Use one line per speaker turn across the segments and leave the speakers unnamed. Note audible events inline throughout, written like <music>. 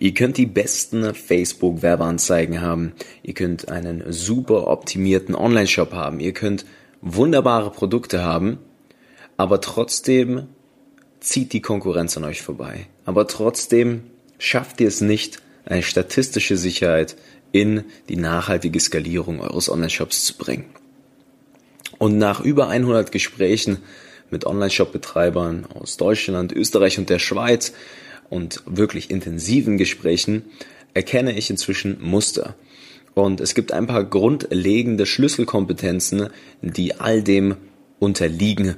Ihr könnt die besten Facebook-Werbeanzeigen haben. Ihr könnt einen super optimierten Online-Shop haben. Ihr könnt wunderbare Produkte haben. Aber trotzdem zieht die Konkurrenz an euch vorbei. Aber trotzdem schafft ihr es nicht, eine statistische Sicherheit in die nachhaltige Skalierung eures Online-Shops zu bringen. Und nach über 100 Gesprächen mit Online-Shop-Betreibern aus Deutschland, Österreich und der Schweiz und wirklich intensiven Gesprächen erkenne ich inzwischen Muster. Und es gibt ein paar grundlegende Schlüsselkompetenzen, die all dem unterliegen,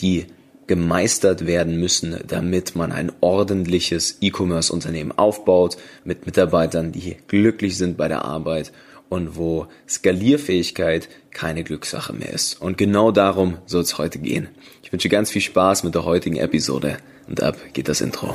die gemeistert werden müssen, damit man ein ordentliches E-Commerce-Unternehmen aufbaut mit Mitarbeitern, die glücklich sind bei der Arbeit und wo Skalierfähigkeit keine Glückssache mehr ist. Und genau darum soll es heute gehen. Ich wünsche ganz viel Spaß mit der heutigen Episode und ab geht das Intro.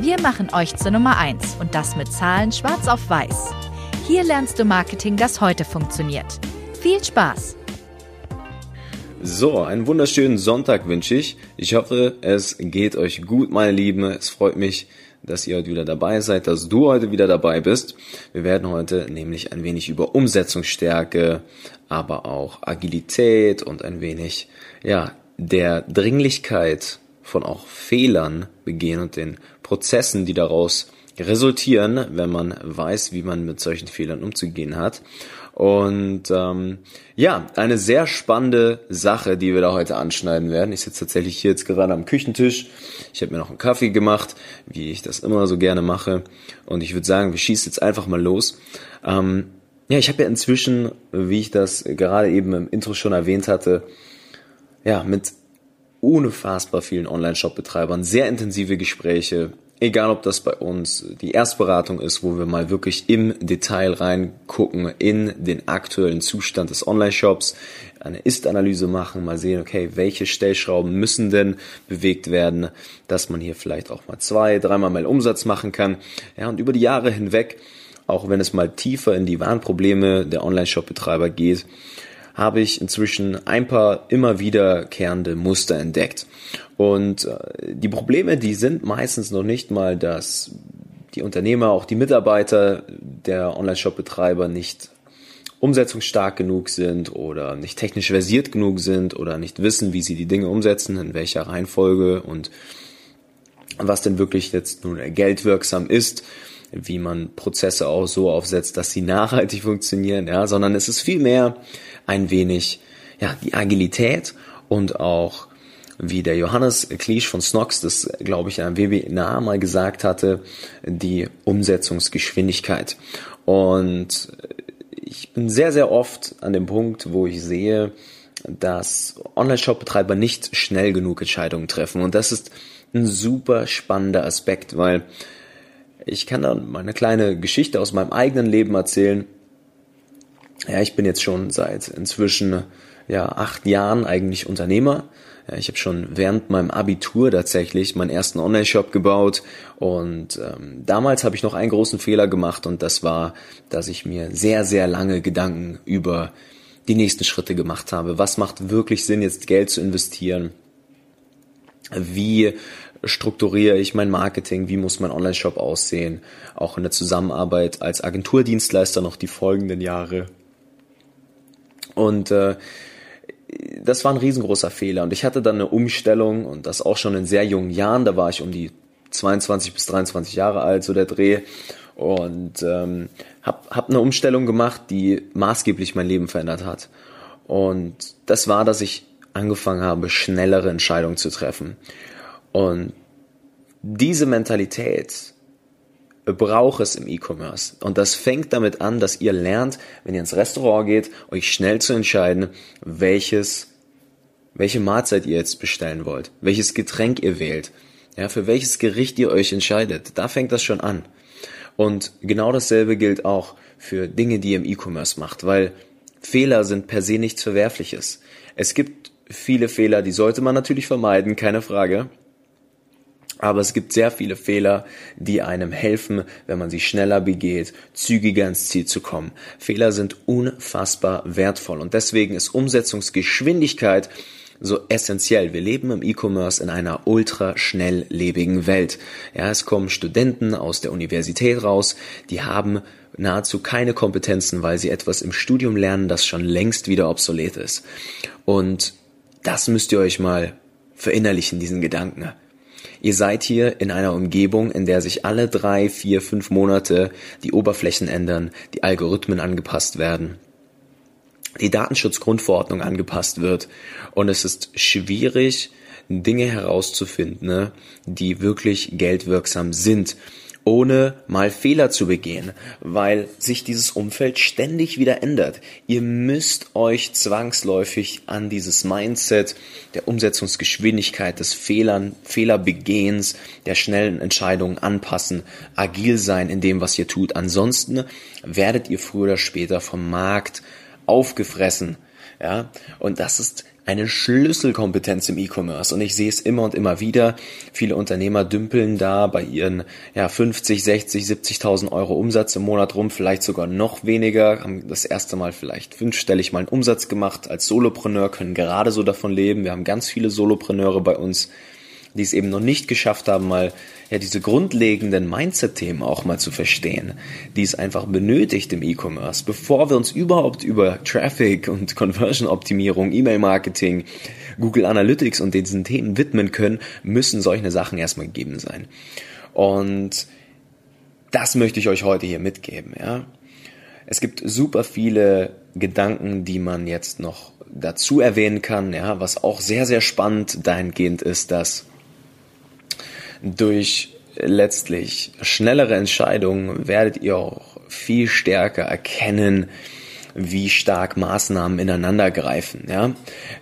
Wir machen euch zur Nummer 1 und das mit Zahlen schwarz auf weiß. Hier lernst du Marketing, das heute funktioniert. Viel Spaß!
So, einen wunderschönen Sonntag wünsche ich. Ich hoffe, es geht euch gut, meine Lieben. Es freut mich, dass ihr heute wieder dabei seid, dass du heute wieder dabei bist. Wir werden heute nämlich ein wenig über Umsetzungsstärke, aber auch Agilität und ein wenig, ja, der Dringlichkeit von auch Fehlern begehen und den Prozessen, die daraus resultieren, wenn man weiß, wie man mit solchen Fehlern umzugehen hat. Und ähm, ja, eine sehr spannende Sache, die wir da heute anschneiden werden. Ich sitze tatsächlich hier jetzt gerade am Küchentisch. Ich habe mir noch einen Kaffee gemacht, wie ich das immer so gerne mache. Und ich würde sagen, wir schießen jetzt einfach mal los. Ähm, ja, ich habe ja inzwischen, wie ich das gerade eben im Intro schon erwähnt hatte, ja, mit unfassbar vielen Online-Shop-Betreibern sehr intensive Gespräche Egal, ob das bei uns die Erstberatung ist, wo wir mal wirklich im Detail reingucken in den aktuellen Zustand des Online-Shops, eine Ist-Analyse machen, mal sehen, okay, welche Stellschrauben müssen denn bewegt werden, dass man hier vielleicht auch mal zwei, dreimal mehr Umsatz machen kann. Ja, und über die Jahre hinweg, auch wenn es mal tiefer in die Warnprobleme der Online-Shop-Betreiber geht, habe ich inzwischen ein paar immer wiederkehrende Muster entdeckt. Und äh, die Probleme, die sind meistens noch nicht mal, dass die Unternehmer, auch die Mitarbeiter der Online-Shop-Betreiber nicht umsetzungsstark genug sind oder nicht technisch versiert genug sind oder nicht wissen, wie sie die Dinge umsetzen, in welcher Reihenfolge und was denn wirklich jetzt nun geldwirksam ist, wie man Prozesse auch so aufsetzt, dass sie nachhaltig <laughs> funktionieren, ja, sondern es ist vielmehr ein wenig, ja, die Agilität und auch wie der Johannes Kliesch von Snox das, glaube ich, in einem Webinar mal gesagt hatte, die Umsetzungsgeschwindigkeit. Und ich bin sehr, sehr oft an dem Punkt, wo ich sehe, dass Online-Shop-Betreiber nicht schnell genug Entscheidungen treffen. Und das ist ein super spannender Aspekt, weil ich kann dann mal eine kleine Geschichte aus meinem eigenen Leben erzählen. Ja, ich bin jetzt schon seit inzwischen ja acht Jahren eigentlich Unternehmer. Ja, ich habe schon während meinem Abitur tatsächlich meinen ersten Online-Shop gebaut und ähm, damals habe ich noch einen großen Fehler gemacht und das war, dass ich mir sehr, sehr lange Gedanken über die nächsten Schritte gemacht habe. Was macht wirklich Sinn, jetzt Geld zu investieren? Wie strukturiere ich mein Marketing? Wie muss mein Online-Shop aussehen? Auch in der Zusammenarbeit als Agenturdienstleister noch die folgenden Jahre. Und äh, das war ein riesengroßer Fehler. Und ich hatte dann eine Umstellung und das auch schon in sehr jungen Jahren. Da war ich um die 22 bis 23 Jahre alt, so der Dreh. Und ähm, habe hab eine Umstellung gemacht, die maßgeblich mein Leben verändert hat. Und das war, dass ich angefangen habe, schnellere Entscheidungen zu treffen. Und diese Mentalität braucht es im E-Commerce. Und das fängt damit an, dass ihr lernt, wenn ihr ins Restaurant geht, euch schnell zu entscheiden, welches, welche Mahlzeit ihr jetzt bestellen wollt, welches Getränk ihr wählt. Ja, für welches Gericht ihr euch entscheidet, da fängt das schon an. Und genau dasselbe gilt auch für Dinge, die ihr im E-Commerce macht, weil Fehler sind per se nichts Verwerfliches. Es gibt viele Fehler, die sollte man natürlich vermeiden, keine Frage. Aber es gibt sehr viele Fehler, die einem helfen, wenn man sie schneller begeht, zügiger ins Ziel zu kommen. Fehler sind unfassbar wertvoll und deswegen ist Umsetzungsgeschwindigkeit so essentiell. Wir leben im E-Commerce in einer ultra schnelllebigen Welt. Ja, es kommen Studenten aus der Universität raus, die haben nahezu keine Kompetenzen, weil sie etwas im Studium lernen, das schon längst wieder obsolet ist. Und das müsst ihr euch mal verinnerlichen, diesen Gedanken. Ihr seid hier in einer Umgebung, in der sich alle drei, vier, fünf Monate die Oberflächen ändern, die Algorithmen angepasst werden, die Datenschutzgrundverordnung angepasst wird. Und es ist schwierig, Dinge herauszufinden, ne, die wirklich geldwirksam sind ohne mal Fehler zu begehen, weil sich dieses Umfeld ständig wieder ändert. Ihr müsst euch zwangsläufig an dieses Mindset der Umsetzungsgeschwindigkeit, des Fehlern, Fehlerbegehens, der schnellen Entscheidungen anpassen, agil sein in dem, was ihr tut. Ansonsten werdet ihr früher oder später vom Markt aufgefressen. Ja, und das ist eine Schlüsselkompetenz im E-Commerce und ich sehe es immer und immer wieder. Viele Unternehmer dümpeln da bei ihren ja, 50, 60, 70.000 Euro Umsatz im Monat rum, vielleicht sogar noch weniger, haben das erste Mal vielleicht fünfstellig mal einen Umsatz gemacht als Solopreneur, können gerade so davon leben. Wir haben ganz viele Solopreneure bei uns, die es eben noch nicht geschafft haben, mal ja diese grundlegenden Mindset-Themen auch mal zu verstehen, die es einfach benötigt im E-Commerce, bevor wir uns überhaupt über Traffic und Conversion-Optimierung, E-Mail-Marketing, Google Analytics und diesen Themen widmen können, müssen solche Sachen erstmal gegeben sein. Und das möchte ich euch heute hier mitgeben, ja. Es gibt super viele Gedanken, die man jetzt noch dazu erwähnen kann, ja, was auch sehr, sehr spannend dahingehend ist, dass durch letztlich schnellere Entscheidungen werdet ihr auch viel stärker erkennen, wie stark Maßnahmen ineinander greifen. Ja?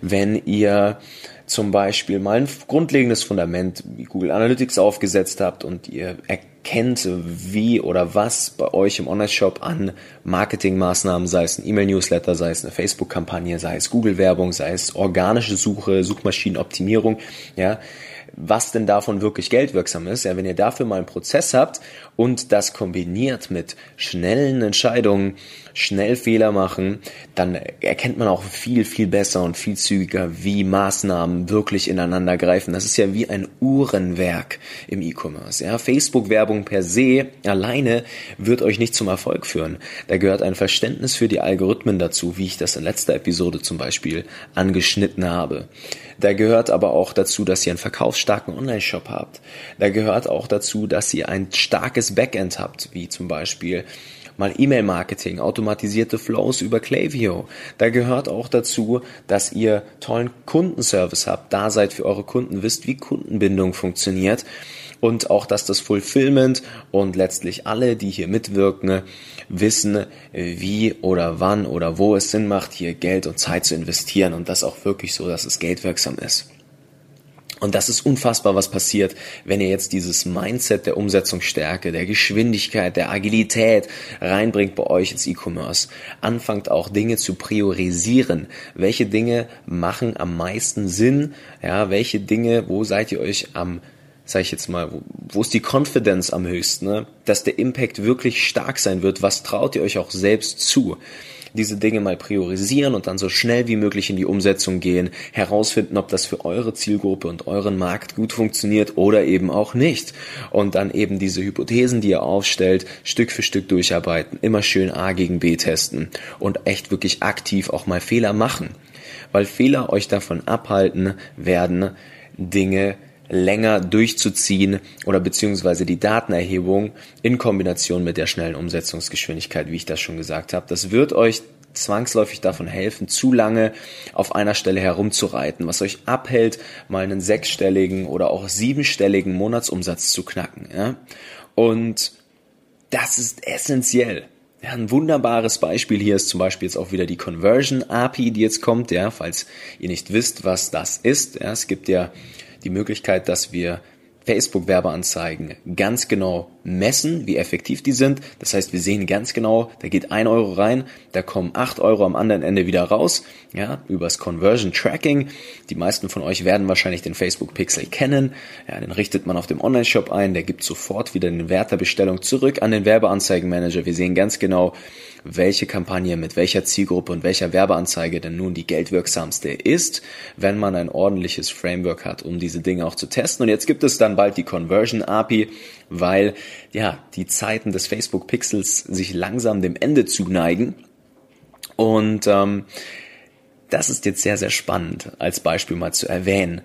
Wenn ihr zum Beispiel mal ein grundlegendes Fundament wie Google Analytics aufgesetzt habt und ihr erkennt, wie oder was bei euch im Online-Shop an Marketingmaßnahmen, sei es ein E-Mail-Newsletter, sei es eine Facebook-Kampagne, sei es Google-Werbung, sei es organische Suche, Suchmaschinenoptimierung, ja, was denn davon wirklich geldwirksam ist. Ja, wenn ihr dafür mal einen Prozess habt und das kombiniert mit schnellen Entscheidungen, schnell Fehler machen, dann erkennt man auch viel, viel besser und viel zügiger, wie Maßnahmen wirklich ineinander greifen. Das ist ja wie ein Uhrenwerk im E-Commerce. Ja, Facebook-Werbung per se alleine wird euch nicht zum Erfolg führen. Da gehört ein Verständnis für die Algorithmen dazu, wie ich das in letzter Episode zum Beispiel angeschnitten habe. Da gehört aber auch dazu, dass ihr einen verkaufsstarken Online-Shop habt. Da gehört auch dazu, dass ihr ein starkes Backend habt, wie zum Beispiel mal E-Mail-Marketing, automatisierte Flows über Klaviyo. Da gehört auch dazu, dass ihr tollen Kundenservice habt, da seid für eure Kunden, wisst, wie Kundenbindung funktioniert und auch, dass das Fulfillment und letztlich alle, die hier mitwirken, wissen, wie oder wann oder wo es Sinn macht, hier Geld und Zeit zu investieren und das auch wirklich so, dass es geldwirksam ist. Und das ist unfassbar, was passiert, wenn ihr jetzt dieses Mindset der Umsetzungsstärke, der Geschwindigkeit, der Agilität reinbringt bei euch ins E-Commerce. Anfangt auch Dinge zu priorisieren. Welche Dinge machen am meisten Sinn? Ja, welche Dinge, wo seid ihr euch am sag ich jetzt mal, wo, ist die Confidence am höchsten, ne? dass der Impact wirklich stark sein wird, was traut ihr euch auch selbst zu? Diese Dinge mal priorisieren und dann so schnell wie möglich in die Umsetzung gehen, herausfinden, ob das für eure Zielgruppe und euren Markt gut funktioniert oder eben auch nicht. Und dann eben diese Hypothesen, die ihr aufstellt, Stück für Stück durcharbeiten, immer schön A gegen B testen und echt wirklich aktiv auch mal Fehler machen. Weil Fehler euch davon abhalten werden, Dinge länger durchzuziehen oder beziehungsweise die Datenerhebung in Kombination mit der schnellen Umsetzungsgeschwindigkeit, wie ich das schon gesagt habe. Das wird euch zwangsläufig davon helfen, zu lange auf einer Stelle herumzureiten, was euch abhält, mal einen sechsstelligen oder auch siebenstelligen Monatsumsatz zu knacken. Ja? Und das ist essentiell. Ja, ein wunderbares Beispiel hier ist zum Beispiel jetzt auch wieder die Conversion API, die jetzt kommt, ja, falls ihr nicht wisst, was das ist. Ja, es gibt ja die Möglichkeit, dass wir Facebook-Werbeanzeigen ganz genau messen, wie effektiv die sind. Das heißt, wir sehen ganz genau, da geht ein Euro rein, da kommen acht Euro am anderen Ende wieder raus, ja, übers Conversion Tracking. Die meisten von euch werden wahrscheinlich den Facebook Pixel kennen. Ja, den richtet man auf dem Online-Shop ein, der gibt sofort wieder den Wert der Bestellung zurück an den Werbeanzeigenmanager. Wir sehen ganz genau, welche Kampagne mit welcher Zielgruppe und welcher Werbeanzeige denn nun die geldwirksamste ist, wenn man ein ordentliches Framework hat, um diese Dinge auch zu testen. Und jetzt gibt es dann bald die Conversion API, weil ja die Zeiten des Facebook Pixels sich langsam dem Ende zuneigen. Und ähm, das ist jetzt sehr, sehr spannend als Beispiel mal zu erwähnen.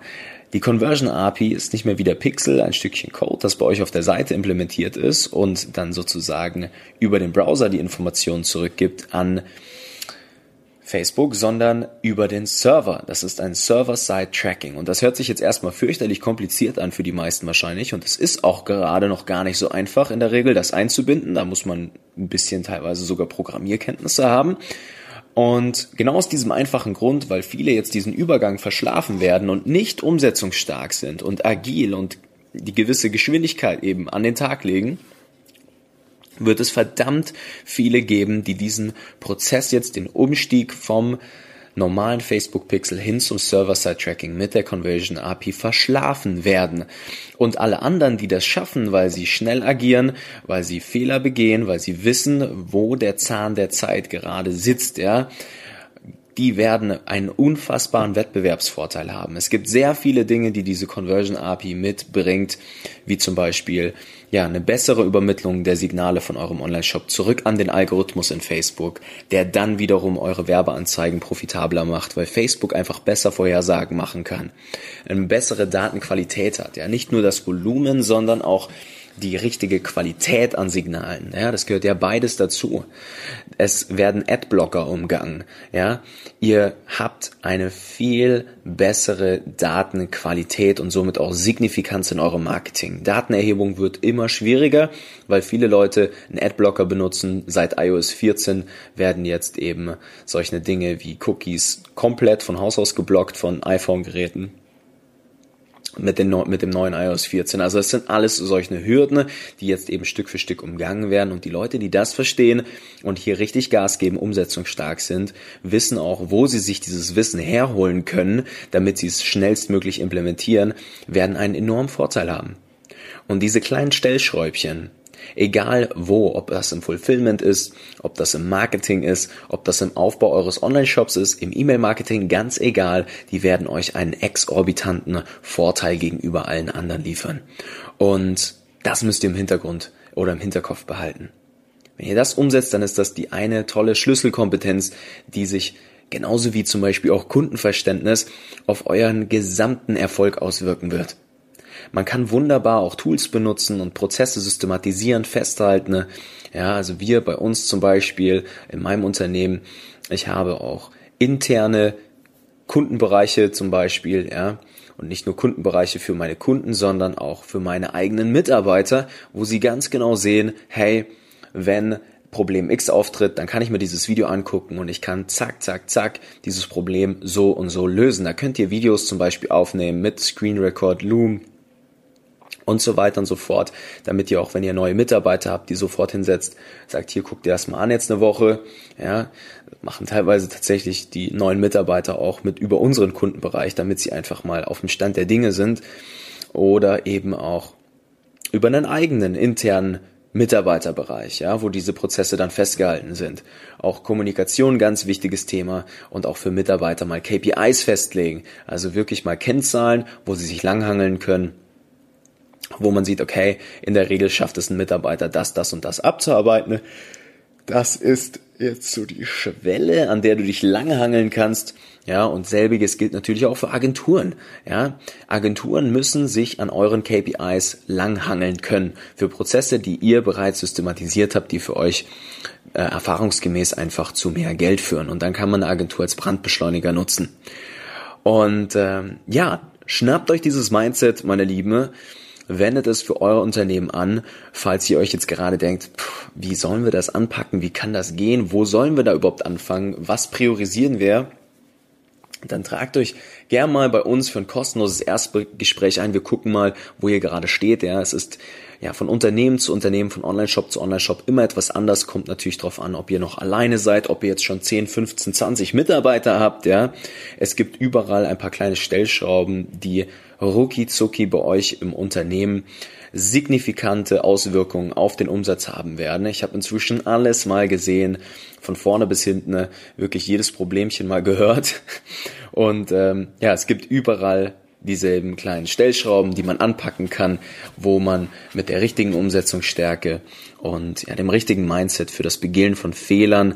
Die Conversion API ist nicht mehr wie der Pixel, ein Stückchen Code, das bei euch auf der Seite implementiert ist und dann sozusagen über den Browser die Informationen zurückgibt an Facebook, sondern über den Server. Das ist ein Server-Side-Tracking. Und das hört sich jetzt erstmal fürchterlich kompliziert an für die meisten wahrscheinlich. Und es ist auch gerade noch gar nicht so einfach in der Regel, das einzubinden. Da muss man ein bisschen teilweise sogar Programmierkenntnisse haben. Und genau aus diesem einfachen Grund, weil viele jetzt diesen Übergang verschlafen werden und nicht umsetzungsstark sind und agil und die gewisse Geschwindigkeit eben an den Tag legen, wird es verdammt viele geben, die diesen Prozess jetzt, den Umstieg vom normalen Facebook Pixel hin zum Server-Side-Tracking mit der Conversion API verschlafen werden. Und alle anderen, die das schaffen, weil sie schnell agieren, weil sie Fehler begehen, weil sie wissen, wo der Zahn der Zeit gerade sitzt, ja, die werden einen unfassbaren Wettbewerbsvorteil haben. Es gibt sehr viele Dinge, die diese Conversion API mitbringt, wie zum Beispiel ja, eine bessere Übermittlung der Signale von eurem Online-Shop zurück an den Algorithmus in Facebook, der dann wiederum eure Werbeanzeigen profitabler macht, weil Facebook einfach besser Vorhersagen machen kann, eine bessere Datenqualität hat, ja, nicht nur das Volumen, sondern auch die richtige Qualität an Signalen. Ja, das gehört ja beides dazu. Es werden Adblocker umgangen. Ja, ihr habt eine viel bessere Datenqualität und somit auch Signifikanz in eurem Marketing. Datenerhebung wird immer schwieriger, weil viele Leute einen Adblocker benutzen. Seit iOS 14 werden jetzt eben solche Dinge wie Cookies komplett von Haus aus geblockt von iPhone-Geräten mit, den, mit dem neuen iOS 14. Also es sind alles solche Hürden, die jetzt eben Stück für Stück umgangen werden. Und die Leute, die das verstehen und hier richtig Gas geben, umsetzungsstark sind, wissen auch, wo sie sich dieses Wissen herholen können, damit sie es schnellstmöglich implementieren, werden einen enormen Vorteil haben. Und diese kleinen Stellschräubchen, Egal wo, ob das im Fulfillment ist, ob das im Marketing ist, ob das im Aufbau eures Online-Shops ist, im E-Mail-Marketing, ganz egal, die werden euch einen exorbitanten Vorteil gegenüber allen anderen liefern. Und das müsst ihr im Hintergrund oder im Hinterkopf behalten. Wenn ihr das umsetzt, dann ist das die eine tolle Schlüsselkompetenz, die sich genauso wie zum Beispiel auch Kundenverständnis auf euren gesamten Erfolg auswirken wird. Man kann wunderbar auch Tools benutzen und Prozesse systematisieren, festhalten. Ne? Ja, also wir bei uns zum Beispiel in meinem Unternehmen, ich habe auch interne Kundenbereiche zum Beispiel, ja, und nicht nur Kundenbereiche für meine Kunden, sondern auch für meine eigenen Mitarbeiter, wo sie ganz genau sehen, hey, wenn Problem X auftritt, dann kann ich mir dieses Video angucken und ich kann zack, zack, zack dieses Problem so und so lösen. Da könnt ihr Videos zum Beispiel aufnehmen mit Screen Record, Loom, und so weiter und so fort, damit ihr auch, wenn ihr neue Mitarbeiter habt, die sofort hinsetzt, sagt, hier guckt ihr das mal an jetzt eine Woche, ja, machen teilweise tatsächlich die neuen Mitarbeiter auch mit über unseren Kundenbereich, damit sie einfach mal auf dem Stand der Dinge sind oder eben auch über einen eigenen internen Mitarbeiterbereich, ja, wo diese Prozesse dann festgehalten sind. Auch Kommunikation ganz wichtiges Thema und auch für Mitarbeiter mal KPIs festlegen, also wirklich mal Kennzahlen, wo sie sich langhangeln können wo man sieht, okay, in der Regel schafft es ein Mitarbeiter, das, das und das abzuarbeiten. Das ist jetzt so die Schwelle, an der du dich langhangeln kannst. Ja, und selbiges gilt natürlich auch für Agenturen. Ja, Agenturen müssen sich an euren KPIs langhangeln können für Prozesse, die ihr bereits systematisiert habt, die für euch äh, erfahrungsgemäß einfach zu mehr Geld führen. Und dann kann man eine Agentur als Brandbeschleuniger nutzen. Und ähm, ja, schnappt euch dieses Mindset, meine Lieben wendet es für euer Unternehmen an, falls ihr euch jetzt gerade denkt, pff, wie sollen wir das anpacken, wie kann das gehen, wo sollen wir da überhaupt anfangen, was priorisieren wir? Dann tragt euch gern mal bei uns für ein kostenloses Erstgespräch ein. Wir gucken mal, wo ihr gerade steht. Ja, es ist ja von Unternehmen zu Unternehmen, von Online-Shop zu Online-Shop immer etwas anders. Kommt natürlich darauf an, ob ihr noch alleine seid, ob ihr jetzt schon 10, 15, 20 Mitarbeiter habt. Ja, es gibt überall ein paar kleine Stellschrauben, die rucki zucki bei euch im Unternehmen signifikante Auswirkungen auf den Umsatz haben werden. Ich habe inzwischen alles mal gesehen, von vorne bis hinten, ne, wirklich jedes Problemchen mal <laughs> gehört. Und ähm, ja, es gibt überall dieselben kleinen Stellschrauben, die man anpacken kann, wo man mit der richtigen Umsetzungsstärke und ja, dem richtigen Mindset für das Begehen von Fehlern,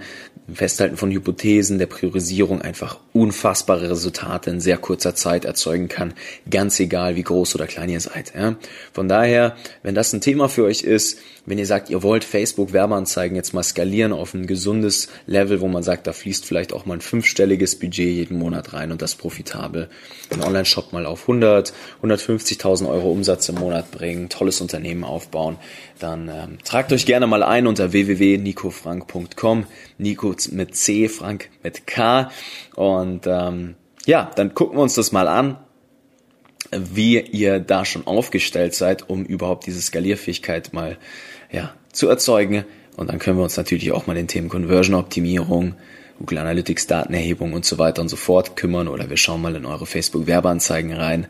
Festhalten von Hypothesen, der Priorisierung einfach unfassbare Resultate in sehr kurzer Zeit erzeugen kann, ganz egal wie groß oder klein ihr seid. Ja. Von daher, wenn das ein Thema für euch ist, wenn ihr sagt, ihr wollt Facebook Werbeanzeigen jetzt mal skalieren auf ein gesundes Level, wo man sagt, da fließt vielleicht auch mal ein fünfstelliges Budget jeden Monat rein und das profitabel, einen Online-Shop mal auf 100, 150.000 Euro Umsatz im Monat bringen, tolles Unternehmen aufbauen, dann ähm, tragt euch gerne mal ein unter www.nicofrank.com, Nico mit C, Frank mit K und ähm, ja, dann gucken wir uns das mal an wie ihr da schon aufgestellt seid, um überhaupt diese Skalierfähigkeit mal ja, zu erzeugen. Und dann können wir uns natürlich auch mal den Themen Conversion-Optimierung, Google Analytics, Datenerhebung und so weiter und so fort kümmern. Oder wir schauen mal in eure Facebook-Werbeanzeigen rein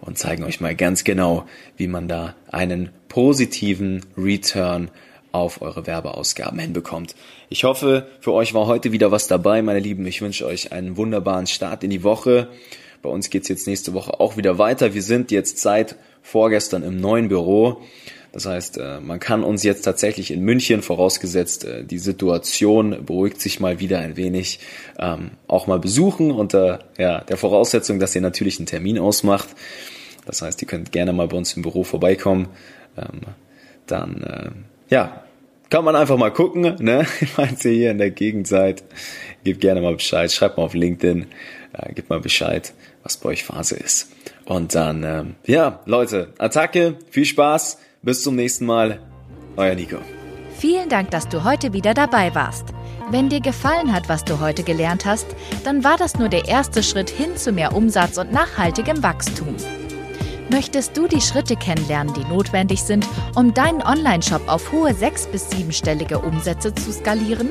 und zeigen euch mal ganz genau, wie man da einen positiven Return auf eure Werbeausgaben hinbekommt. Ich hoffe, für euch war heute wieder was dabei, meine Lieben. Ich wünsche euch einen wunderbaren Start in die Woche. Bei uns geht's jetzt nächste Woche auch wieder weiter. Wir sind jetzt seit vorgestern im neuen Büro. Das heißt, äh, man kann uns jetzt tatsächlich in München, vorausgesetzt äh, die Situation beruhigt sich mal wieder ein wenig, ähm, auch mal besuchen unter ja, der Voraussetzung, dass ihr natürlich einen Termin ausmacht. Das heißt, ihr könnt gerne mal bei uns im Büro vorbeikommen. Ähm, dann, äh, ja, kann man einfach mal gucken, ne? <laughs> Falls ihr hier in der Gegend seid, gebt gerne mal Bescheid, schreibt mal auf LinkedIn, äh, gebt mal Bescheid, was bei euch Phase ist. Und dann, ähm, ja, Leute, Attacke, viel Spaß, bis zum nächsten Mal, euer Nico.
Vielen Dank, dass du heute wieder dabei warst. Wenn dir gefallen hat, was du heute gelernt hast, dann war das nur der erste Schritt hin zu mehr Umsatz und nachhaltigem Wachstum. Möchtest du die Schritte kennenlernen, die notwendig sind, um deinen Online-Shop auf hohe sechs- bis siebenstellige Umsätze zu skalieren?